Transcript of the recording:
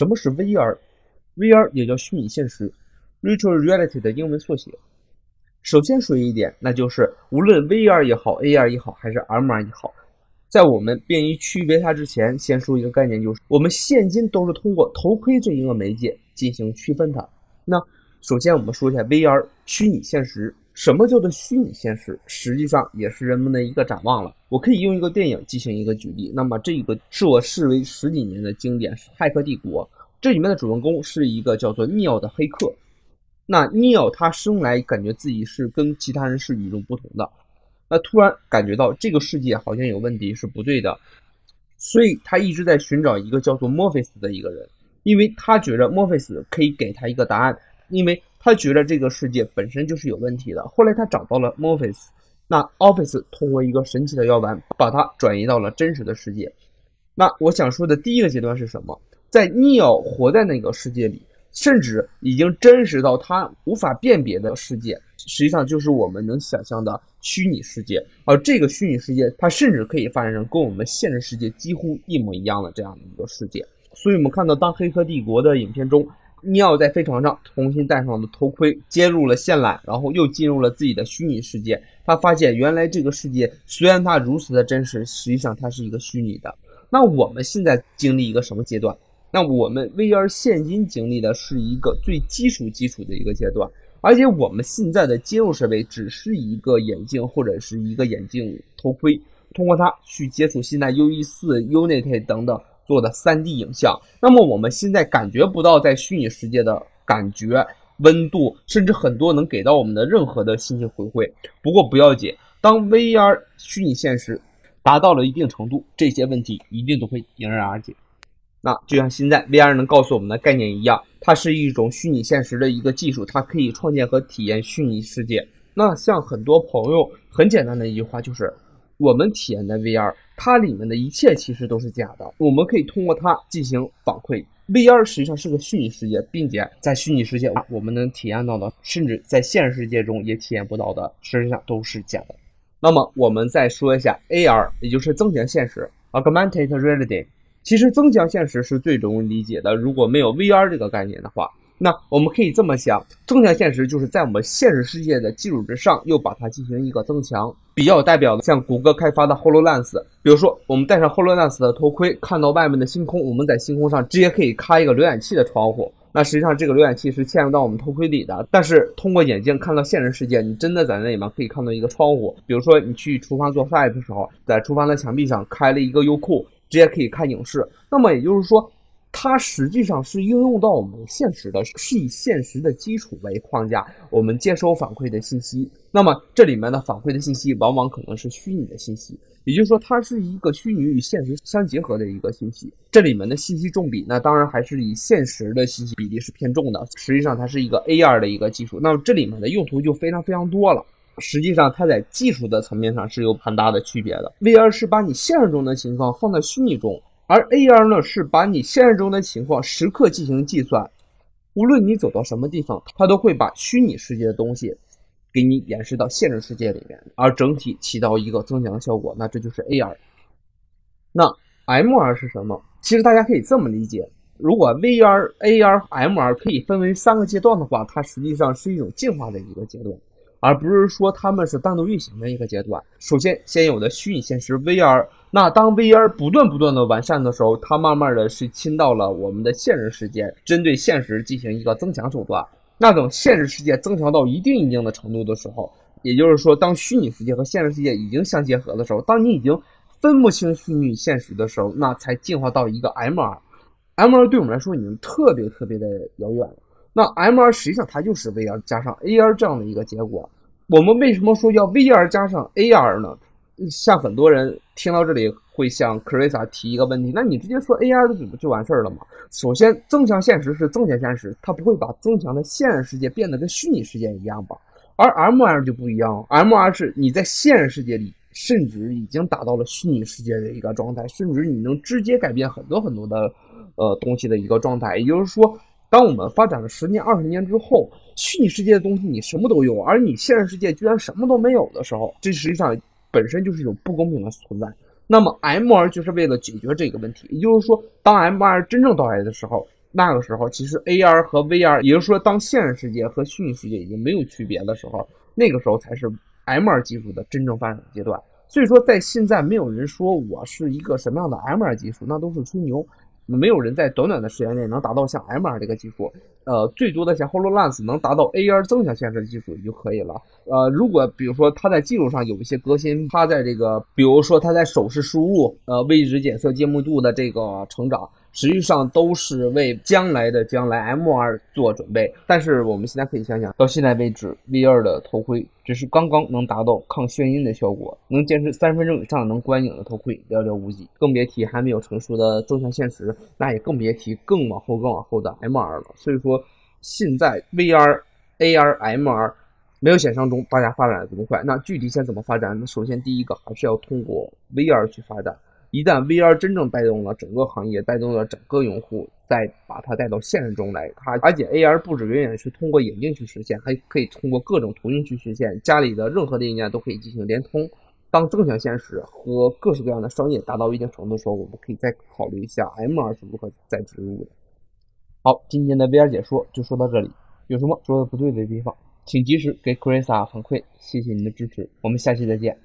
什么是 VR？VR 也叫虚拟现实，Virtual Reality 的英文缩写。首先说一点，那就是无论 VR 也好，AR 也好，还是 MR 也好，在我们便于区别它之前，先说一个概念，就是我们现今都是通过头盔这一个媒介进行区分它。那首先我们说一下 VR 虚拟现实，什么叫做虚拟现实？实际上也是人们的一个展望了。我可以用一个电影进行一个举例，那么这个是我视为十几年的经典《骇客帝国》，这里面的主人公是一个叫做尼奥的黑客。那尼奥他生来感觉自己是跟其他人是与众不同的，那突然感觉到这个世界好像有问题，是不对的，所以他一直在寻找一个叫做墨菲斯的一个人，因为他觉得墨菲斯可以给他一个答案，因为他觉得这个世界本身就是有问题的。后来他找到了 Morpheus，那 Office 通过一个神奇的药丸把它转移到了真实的世界。那我想说的第一个阶段是什么？在 Neo 活在那个世界里。甚至已经真实到他无法辨别的世界，实际上就是我们能想象的虚拟世界。而这个虚拟世界，它甚至可以发展成跟我们现实世界几乎一模一样的这样的一个世界。所以，我们看到当《黑客帝国》的影片中，尼奥在飞船上重新戴上了头盔，接入了线缆，然后又进入了自己的虚拟世界。他发现，原来这个世界虽然它如此的真实，实际上它是一个虚拟的。那我们现在经历一个什么阶段？那我们 VR 现今经历的是一个最基础基础的一个阶段，而且我们现在的接入设备只是一个眼镜或者是一个眼镜头盔，通过它去接触现在 UE4、Unity 等等做的 3D 影像。那么我们现在感觉不到在虚拟世界的感觉、温度，甚至很多能给到我们的任何的信息回馈。不过不要紧，当 VR 虚拟现实达到了一定程度，这些问题一定都会迎刃而解。那就像现在 VR 能告诉我们的概念一样，它是一种虚拟现实的一个技术，它可以创建和体验虚拟世界。那像很多朋友很简单的一句话就是，我们体验的 VR，它里面的一切其实都是假的。我们可以通过它进行反馈。VR 实际上是个虚拟世界，并且在虚拟世界我们能体验到的，甚至在现实世界中也体验不到的，实际上都是假的。那么我们再说一下 AR，也就是增强现实 （Augmented Reality）。其实增强现实是最容易理解的。如果没有 VR 这个概念的话，那我们可以这么想：增强现实就是在我们现实世界的基础之上，又把它进行一个增强。比较有代表的，像谷歌开发的 HoloLens，比如说我们戴上 HoloLens 的头盔，看到外面的星空，我们在星空上直接可以开一个浏览器的窗户。那实际上这个浏览器是嵌入到我们头盔里的，但是通过眼镜看到现实世界，你真的在那里面可以看到一个窗户。比如说你去厨房做菜的时候，在厨房的墙壁上开了一个优酷。直接可以看影视，那么也就是说，它实际上是应用到我们现实的，是以现实的基础为框架，我们接收反馈的信息。那么这里面的反馈的信息往往可能是虚拟的信息，也就是说，它是一个虚拟与现实相结合的一个信息。这里面的信息重比，那当然还是以现实的信息比例是偏重的。实际上，它是一个 AR 的一个技术，那么这里面的用途就非常非常多了。实际上，它在技术的层面上是有很大的区别的。VR 是把你现实中的情况放在虚拟中，而 AR 呢是把你现实中的情况时刻进行计算。无论你走到什么地方，它都会把虚拟世界的东西给你演示到现实世界里面，而整体起到一个增强效果。那这就是 AR。那 MR 是什么？其实大家可以这么理解：如果 VR、AR、MR 可以分为三个阶段的话，它实际上是一种进化的一个阶段。而不是说他们是单独运行的一个阶段。首先，先有的虚拟现实 VR，那当 VR 不断不断的完善的时候，它慢慢的是侵到了我们的现实世界，针对现实进行一个增强手段。那等现实世界增强到一定一定的程度的时候，也就是说，当虚拟世界和现实世界已经相结合的时候，当你已经分不清虚拟现实的时候，那才进化到一个 MR。MR 对我们来说已经特别特别的遥远了。那 MR 实际上它就是 VR 加上 AR 这样的一个结果。我们为什么说要 VR 加上 AR 呢？像很多人听到这里会向 Carissa 提一个问题：那你直接说 AR 的不就完事儿了吗？首先，增强现实是增强现实，它不会把增强的现实世界变得跟虚拟世界一样吧？而 MR 就不一样，MR 是你在现实世界里，甚至已经达到了虚拟世界的一个状态，甚至你能直接改变很多很多的呃东西的一个状态，也就是说。当我们发展了十年、二十年之后，虚拟世界的东西你什么都有，而你现实世界居然什么都没有的时候，这实际上本身就是一种不公平的存在。那么，MR 就是为了解决这个问题，也就是说，当 MR 真正到来的时候，那个时候，其实 AR 和 VR，也就是说，当现实世界和虚拟世界已经没有区别的时候，那个时候才是 MR 技术的真正发展阶段。所以说，在现在没有人说我是一个什么样的 MR 技术，那都是吹牛。没有人在短短的时间内能达到像 MR 这个技术，呃，最多的像 Hololens 能达到 AR 增强现实的技术就可以了。呃，如果比如说它在技术上有一些革新，它在这个，比如说它在手势输入、呃位置检测、揭幕度的这个成长。实际上都是为将来的将来 M2 做准备，但是我们现在可以想想，到现在为止，VR 的头盔只是刚刚能达到抗眩晕的效果，能坚持三分钟以上能观影的头盔寥寥无几，更别提还没有成熟的增强现实，那也更别提更往后更往后的 M2 了。所以说，现在 VR、AR、MR 没有想象中大家发展的这么快。那具体先怎么发展？那首先第一个还是要通过 VR 去发展。一旦 VR 真正带动了整个行业，带动了整个用户，再把它带到现实中来，它而且 AR 不止远远是通过眼镜去实现，还可以通过各种途径去实现，家里的任何的硬件都可以进行连通。当增强现实和各式各样的商业达到一定程度的时候，我们可以再考虑一下 MR 是如何再植入的。好，今天的 VR 解说就说到这里，有什么说的不对的地方，请及时给 Chris 反馈，谢谢您的支持，我们下期再见。